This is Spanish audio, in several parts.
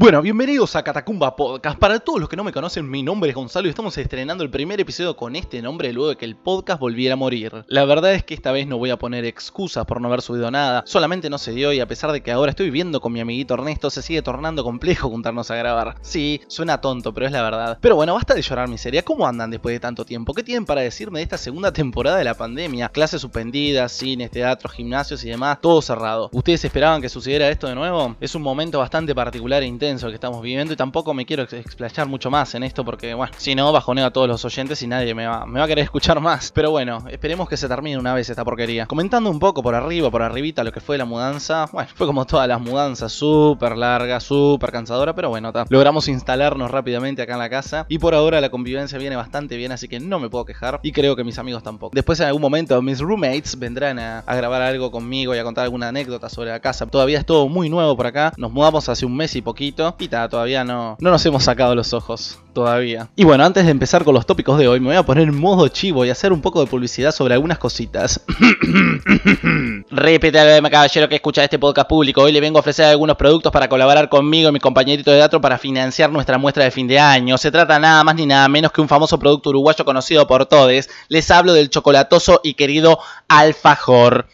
Bueno, bienvenidos a Catacumba Podcast. Para todos los que no me conocen, mi nombre es Gonzalo y estamos estrenando el primer episodio con este nombre luego de que el podcast volviera a morir. La verdad es que esta vez no voy a poner excusas por no haber subido nada, solamente no se dio y a pesar de que ahora estoy viviendo con mi amiguito Ernesto, se sigue tornando complejo juntarnos a grabar. Sí, suena tonto, pero es la verdad. Pero bueno, basta de llorar miseria. ¿Cómo andan después de tanto tiempo? ¿Qué tienen para decirme de esta segunda temporada de la pandemia? Clases suspendidas, cines, teatros, gimnasios y demás, todo cerrado. ¿Ustedes esperaban que sucediera esto de nuevo? Es un momento bastante particular e intenso el que estamos viviendo y tampoco me quiero explayar mucho más en esto porque, bueno, si no, bajoneo a todos los oyentes y nadie me va, me va a querer escuchar más. Pero bueno, esperemos que se termine una vez esta porquería. Comentando un poco por arriba, por arribita lo que fue la mudanza, bueno, fue como todas las mudanzas, súper larga, súper cansadora, pero bueno, logramos instalarnos rápidamente acá en la casa y por ahora la convivencia viene bastante bien, así que no me puedo quejar y creo que mis amigos tampoco. Después en algún momento mis roommates vendrán a grabar algo conmigo y a contar alguna anécdota sobre la casa. Todavía es todo muy nuevo por acá, nos mudamos hace un mes y poquito y todavía no, no nos hemos sacado los ojos todavía. Y bueno, antes de empezar con los tópicos de hoy, me voy a poner en modo chivo y hacer un poco de publicidad sobre algunas cositas. Repite caballero que escucha este podcast público. Hoy le vengo a ofrecer algunos productos para colaborar conmigo y mi compañerito de teatro para financiar nuestra muestra de fin de año. Se trata nada más ni nada menos que un famoso producto uruguayo conocido por todos. Les hablo del chocolatoso y querido alfajor.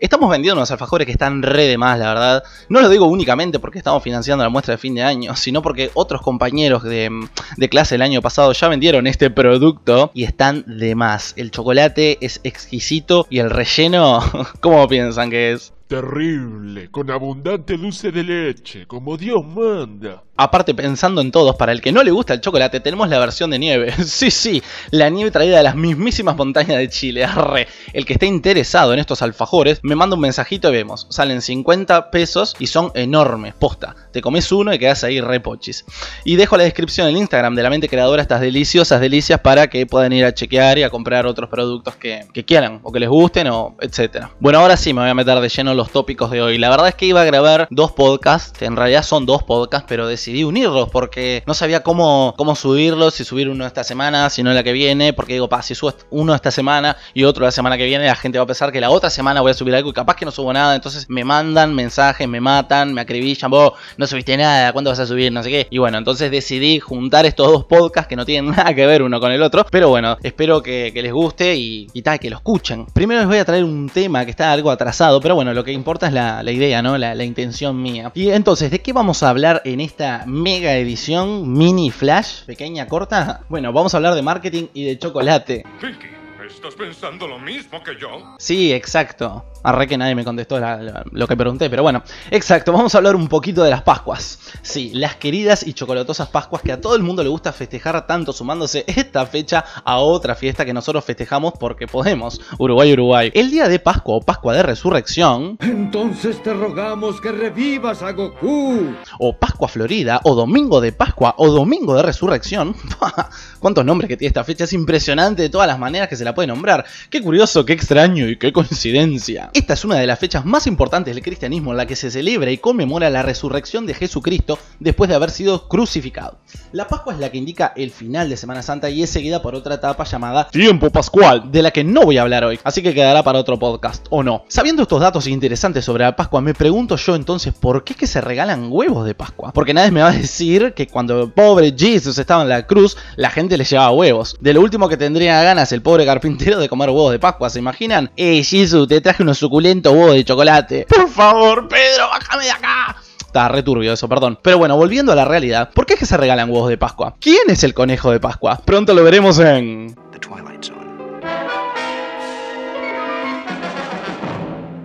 Estamos vendiendo unos alfajores que están re de más, la verdad. No lo digo únicamente porque estamos financiando la muestra de fin de año, sino porque otros compañeros de, de clase el año pasado ya vendieron este producto y están de más. El chocolate es exquisito y el relleno, ¿cómo piensan que es? Terrible, con abundante dulce de leche, como Dios manda. Aparte, pensando en todos, para el que no le gusta el chocolate, tenemos la versión de nieve. sí, sí, la nieve traída de las mismísimas montañas de Chile. Arre. El que esté interesado en estos alfajores, me manda un mensajito y vemos. Salen 50 pesos y son enormes, posta. Te comes uno y quedas ahí repochis. Y dejo la descripción en el Instagram de la mente creadora estas deliciosas delicias para que puedan ir a chequear y a comprar otros productos que, quieran o que les gusten o etcétera. Bueno, ahora sí me voy a meter de lleno los tópicos de hoy. La verdad es que iba a grabar dos podcasts, en realidad son dos podcasts, pero decidí decidí unirlos porque no sabía cómo, cómo subirlos, si subir uno esta semana, si no la que viene, porque digo, pa, si subo uno esta semana y otro la semana que viene, la gente va a pensar que la otra semana voy a subir algo y capaz que no subo nada, entonces me mandan mensajes, me matan, me acribillan, vos no subiste nada, ¿cuándo vas a subir? No sé qué. Y bueno, entonces decidí juntar estos dos podcasts que no tienen nada que ver uno con el otro, pero bueno, espero que, les guste y, tal, que lo escuchen. Primero les voy a traer un tema que está algo atrasado, pero bueno, lo que importa es la, idea, ¿no? La intención mía. Y entonces, ¿de qué vamos a hablar en esta mega edición mini flash, pequeña, corta. Bueno, vamos a hablar de marketing y de chocolate. ¿Estás pensando lo mismo que yo? Sí, exacto. Arre que nadie me contestó lo que pregunté, pero bueno. Exacto, vamos a hablar un poquito de las Pascuas. Sí, las queridas y chocolatosas Pascuas que a todo el mundo le gusta festejar tanto sumándose esta fecha a otra fiesta que nosotros festejamos porque podemos. Uruguay, Uruguay. El día de Pascua o Pascua de Resurrección. Entonces te rogamos que revivas a Goku. O Pascua Florida, o Domingo de Pascua, o Domingo de Resurrección. ¿Cuántos nombres que tiene esta fecha? Es impresionante de todas las maneras que se la puede nombrar. Qué curioso, qué extraño y qué coincidencia. Esta es una de las fechas más importantes del cristianismo en la que se celebra y conmemora la resurrección de Jesucristo después de haber sido crucificado. La Pascua es la que indica el final de Semana Santa y es seguida por otra etapa llamada Tiempo Pascual, de la que no voy a hablar hoy, así que quedará para otro podcast, o no. Sabiendo estos datos interesantes sobre la Pascua, me pregunto yo entonces por qué se regalan huevos de Pascua. Porque nadie me va a decir que cuando el pobre Jesus estaba en la cruz, la gente le llevaba huevos. De lo último que tendría ganas el pobre carpintero de comer huevos de Pascua, ¿se imaginan? Eh, Jesus, te traje unos suculento huevo de chocolate. Por favor, Pedro, bájame de acá. Está returbio eso, perdón. Pero bueno, volviendo a la realidad, ¿por qué es que se regalan huevos de Pascua? ¿Quién es el conejo de Pascua? Pronto lo veremos en...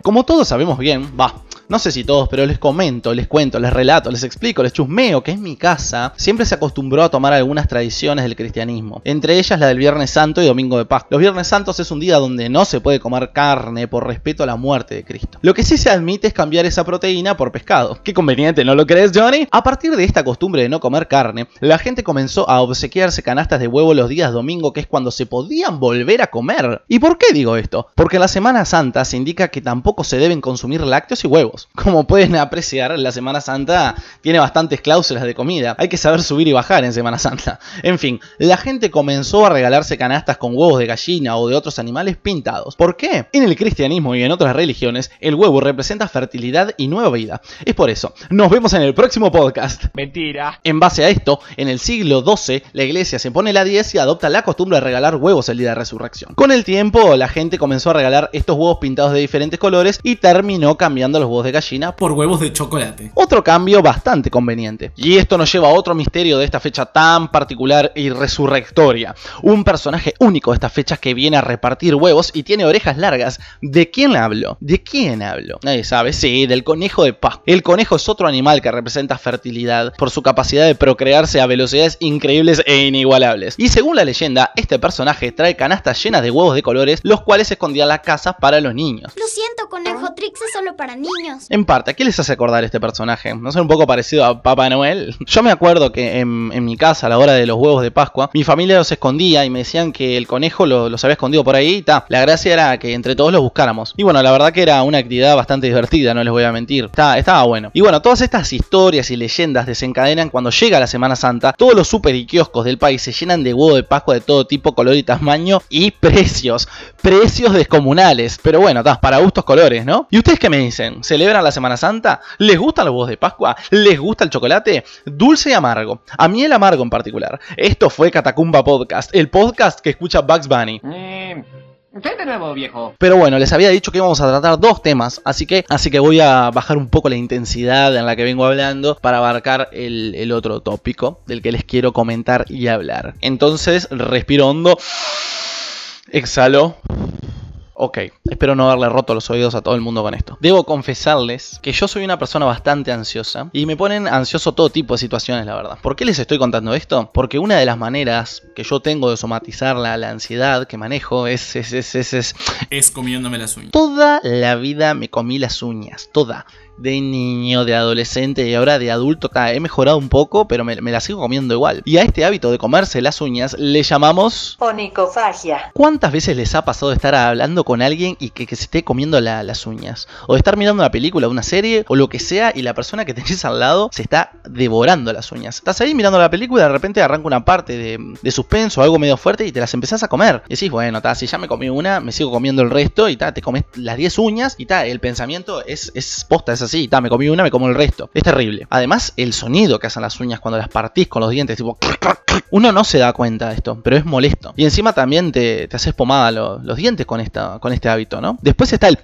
Como todos sabemos bien, va, no sé si todos, pero les comento, les cuento, les relato, les explico, les chusmeo que en mi casa siempre se acostumbró a tomar algunas tradiciones del cristianismo, entre ellas la del Viernes Santo y Domingo de Pascua. Los Viernes Santos es un día donde no se puede comer carne por respeto a la muerte de Cristo. Lo que sí se admite es cambiar esa proteína por pescado. Qué conveniente, ¿no lo crees, Johnny? A partir de esta costumbre de no comer carne, la gente comenzó a obsequiarse canastas de huevo los días domingo, que es cuando se podían volver a comer. ¿Y por qué digo esto? Porque la Semana Santa se indica que tampoco se deben consumir lácteos y huevos. Como pueden apreciar, la Semana Santa tiene bastantes cláusulas de comida. Hay que saber subir y bajar en Semana Santa. En fin, la gente comenzó a regalarse canastas con huevos de gallina o de otros animales pintados. ¿Por qué? En el cristianismo y en otras religiones, el huevo representa fertilidad y nueva vida. Es por eso. Nos vemos en el próximo podcast. Mentira. En base a esto, en el siglo XII, la iglesia se pone la 10 y adopta la costumbre de regalar huevos el día de resurrección. Con el tiempo, la gente comenzó a regalar estos huevos pintados de diferentes colores y terminó cambiando los huevos de gallina por huevos de chocolate. otro cambio bastante conveniente. Y esto nos lleva a otro misterio de esta fecha tan particular y resurrectoria. Un personaje único de esta fecha que viene a repartir huevos y tiene orejas largas. ¿De quién hablo? ¿De quién hablo? Nadie sabe. Sí, del conejo de Pascua. El conejo es otro animal que representa fertilidad por su capacidad de procrearse a velocidades increíbles e inigualables. Y según la leyenda, este personaje trae canastas llenas de huevos de colores, los cuales escondían la casa para los niños. Lo siento, conejo Trix es solo para niños. En parte, ¿a qué les hace acordar este personaje? ¿No es un poco parecido a Papá Noel? Yo me acuerdo que en, mi casa, a la hora de los huevos de Pascua, mi familia los escondía y me decían que el conejo lo- los había escondido por ahí y ta. La gracia era que entre todos los buscáramos. Y bueno, la verdad que era una actividad bastante divertida, no les voy a mentir. Está- estaba bueno. Y bueno, todas estas historias y leyendas desencadenan cuando llega la Semana Santa. Todos los super y kioscos del país se llenan de huevo de Pascua de todo tipo, color y tamaño y precios. Precios descomunales. Pero bueno, ta, para gustos colores, ¿no? ¿Y ustedes qué me dicen? ¿Celebran la Semana Santa? ¿Les gustan los huevos de Pascua? ¿Les gusta el chocolate? Dulce y amargo. A mí el amargo en particular. Esto fue Catacumba Podcast, el podcast que escucha Bugs Bunny. ¿Qué de nuevo, viejo? Pero bueno, les había dicho que íbamos a tratar dos temas, así que, así que voy a bajar un poco la intensidad en la que vengo hablando para abarcar el, el otro tópico del que les quiero comentar y hablar. Entonces, respiro hondo, exhalo. Ok, espero no haberle roto los oídos a todo el mundo con esto. Debo confesarles que yo soy una persona bastante ansiosa y me ponen ansioso todo tipo de situaciones, la verdad. ¿Por qué les estoy contando esto? Porque una de las maneras que yo tengo de somatizar la, la ansiedad que manejo es, es, es, es, es Es comiéndome las uñas. Toda la vida me comí las uñas, toda. De niño, de adolescente y ahora de adulto. ta, he mejorado un poco, pero me, me la sigo comiendo igual. Y a este hábito de comerse las uñas le llamamos... Onicofagia. ¿Cuántas veces les ha pasado de estar hablando con alguien y que, que se esté comiendo la- las uñas? O de estar mirando una película, una serie o lo que sea y la persona que tenés al lado se está devorando las uñas. Estás ahí mirando la película y de repente arranca una parte de, de suspenso o algo medio fuerte y te las empezás a comer. Y decís, bueno, ta, si ya me comí una, me sigo comiendo el resto y ta, te comes las 10 uñas y ta, el pensamiento es, es posta, es así, ta, me comí una, me como el resto. Es terrible. Además, el sonido que hacen las uñas cuando las partís con los dientes, tipo... Uno no se da cuenta de esto, pero es molesto. Y encima también te, te haces pomada lo- los dientes con, esta, con este hábito, ¿no? Después está el...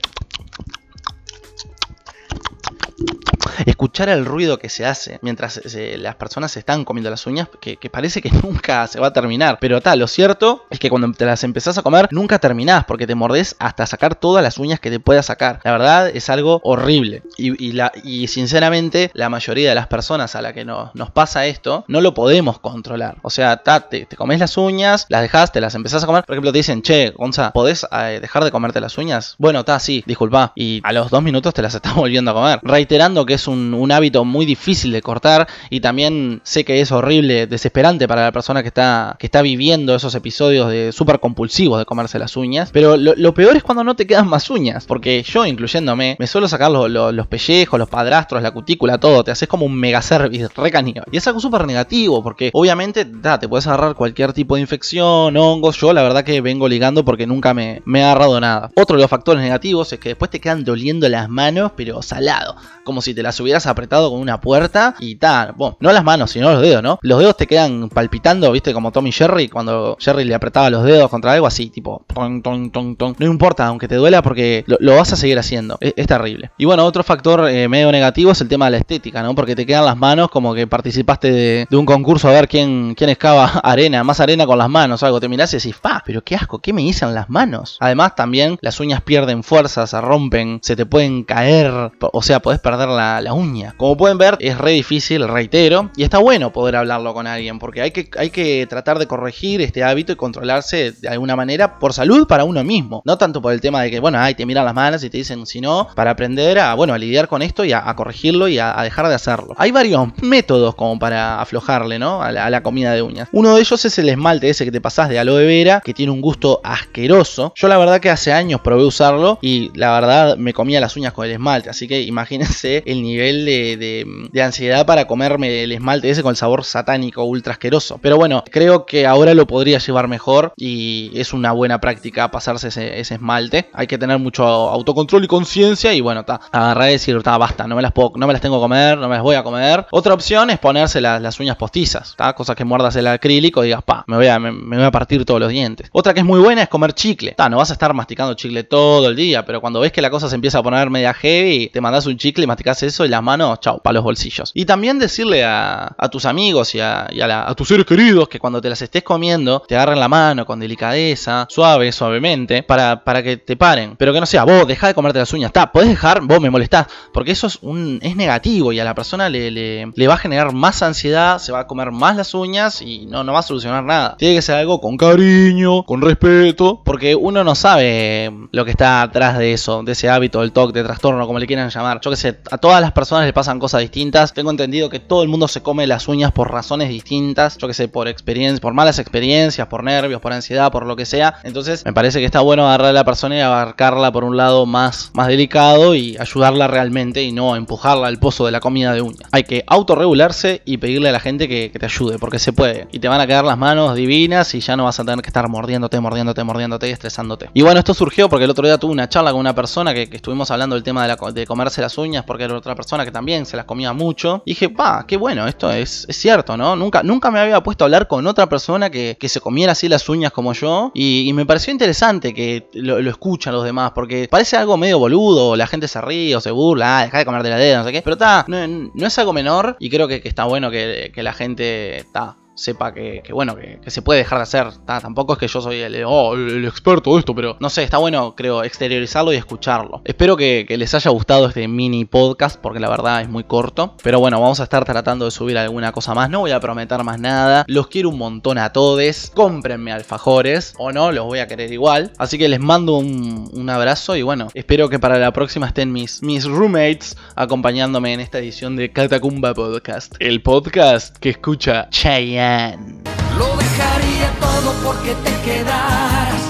Escuchar el ruido que se hace mientras se- las personas se están comiendo las uñas, que, parece que nunca se va a terminar. Pero tal, lo cierto es que cuando te las empezás a comer, nunca terminás, porque te mordés hasta sacar todas las uñas que te puedas sacar. La verdad es algo horrible. Y, sinceramente, la mayoría de las personas a la que no- nos pasa esto, no lo podemos controlar. O sea, ta, te, comes las uñas, las dejas, te las empezás a comer. Por ejemplo, te dicen, che, Gonza, ¿podés eh, dejar de comerte las uñas? Bueno, ta, sí, disculpa. Y a los dos minutos te las estás volviendo a comer. Reiterando que es un, un hábito muy difícil de cortar y también sé que es horrible, desesperante para la persona que está, que está viviendo esos episodios de súper compulsivos de comerse las uñas. Pero lo, peor es cuando no te quedan más uñas. Porque yo, incluyéndome, me suelo sacar lo- lo- los pellejos, los padrastros, la cutícula, todo. Te haces como un mega service, re caníbal. Y es algo súper negativo porque obviamente da, te puedes agarrar cualquier tipo de infección, hongos. Yo la verdad que vengo ligando porque nunca me, me he agarrado nada. Otro de los factores negativos es que después te quedan doliendo las manos, pero salado. Como si te las hubieras apretado con una puerta y tal. Bueno, no las manos, sino los dedos, ¿no? Los dedos te quedan palpitando, viste, como Tommy Jerry cuando Jerry le apretaba los dedos contra algo así, tipo. ton, ton, ton, ton. No importa, aunque te duela porque lo, vas a seguir haciendo. Es, terrible. Y bueno, otro factor eh, medio negativo es el tema de la estética, ¿no? Porque te quedan las manos como que participaste de, un concurso a ver quién, quién excava arena, más arena con las manos algo. Te mirás y decís, pa, pero qué asco, ¿qué me hice las manos? Además, también las uñas pierden fuerza, se rompen, se te pueden caer, o sea, podés perder la, la, uña. Como pueden ver, es re difícil, reitero, y está bueno poder hablarlo con alguien, porque hay que, hay que tratar de corregir este hábito y controlarse de alguna manera por salud para uno mismo. No tanto por el tema de que, bueno, ay, te miran las manos y te dicen, sino para aprender a, bueno, a lidiar con esto y a, corregirlo y a, a dejar de hacerlo. Hay varios métodos como para aflojarle, ¿no? A la, a la comida de uñas. Uno de ellos es el esmalte ese que te pasás de aloe vera, que tiene un gusto asqueroso. Yo la verdad que hace años probé usarlo y la verdad me comía las uñas con el esmalte, así que imagínense el nivel de, de- de ansiedad para comerme el esmalte ese con el sabor satánico, ultra asqueroso. Pero bueno, creo que ahora lo podría llevar mejor y es una buena práctica pasarse ese, ese esmalte. Hay que tener mucho autocontrol y conciencia y bueno, ta, agarrar y decir, ta, basta, no me las no me las tengo que comer, no me las voy a comer. Otra opción es ponerse la- las uñas postizas, ta, cosas que muerdas el acrílico y digas, pa, me voy, a, me voy a partir todos los dientes. Otra que es muy buena es comer chicle. Ta, no vas a estar masticando chicle todo el día, pero cuando ves que la cosa se empieza a poner media heavy, te mandas un chicle y masticas eso y las manos, chau, para los bolsillos. Y también decirle a, tus amigos y, a, tus seres queridos que cuando te las estés comiendo, te agarren la mano con delicadeza, suave, suavemente, para, para que te paren. Pero que no sea, vos, deja de comerte las uñas. Está, podés dejar, vos me molestás. Porque eso es un es negativo y a la persona le, le, le va a generar más ansiedad, se va a comer más las uñas y no, no va a solucionar nada. Tiene que ser algo con cariño, con respeto, porque uno no sabe lo que está atrás de eso, de ese hábito, del TOC, de trastorno, como le quieran llamar. Yo que sé, a todas las personas les pasan cosas distintas. Tengo entendido que todo el mundo se come las uñas por razones distintas. Yo que sé, por experiencias, por malas experiencias, por nervios, por ansiedad, por lo que sea. Entonces, me parece que está bueno agarrar a la persona y abarcarla por un lado más, más delicado y ayudarla realmente y no empujarla al pozo de la comida de uñas. Hay que autorregularse y pedirle a la gente que, te ayude, porque se puede. Y te van a quedar las manos divinas y ya no vas a tener que estar mordiéndote, mordiéndote, mordiéndote y estresándote. Y bueno, esto surgió porque el otro día tuve una charla con una persona que, estuvimos hablando del tema de, de comerse las uñas, porque era otra persona que también se las comía mucho. Y dije, pa, qué bueno, esto es, es cierto, ¿no? Nunca, nunca me había puesto a hablar con otra persona que, que se comiera así las uñas como yo. Y, me pareció interesante que lo, lo escuchan los demás, porque parece algo medio boludo, la gente se ríe o se burla, ah, deja de comerte la dedo, no sé qué. Pero está, no, no es algo menor y creo que, que está bueno que, que la gente está sepa que, bueno, que, se puede dejar de hacer. Ta, tampoco es que yo soy el, oh, el- experto de esto, pero no sé, está bueno, creo, exteriorizarlo y escucharlo. Espero que, les haya gustado este mini podcast, porque la verdad es muy corto. Pero bueno, vamos a estar tratando de subir alguna cosa más. No voy a prometer más nada. Los quiero un montón a todos. Cómprenme alfajores, o no, los voy a querer igual. Así que les mando un, abrazo y bueno, espero que para la próxima estén mis, mis roommates acompañándome en esta edición de Catacumba Podcast. El podcast que escucha lo dejaría todo porque te quedaras.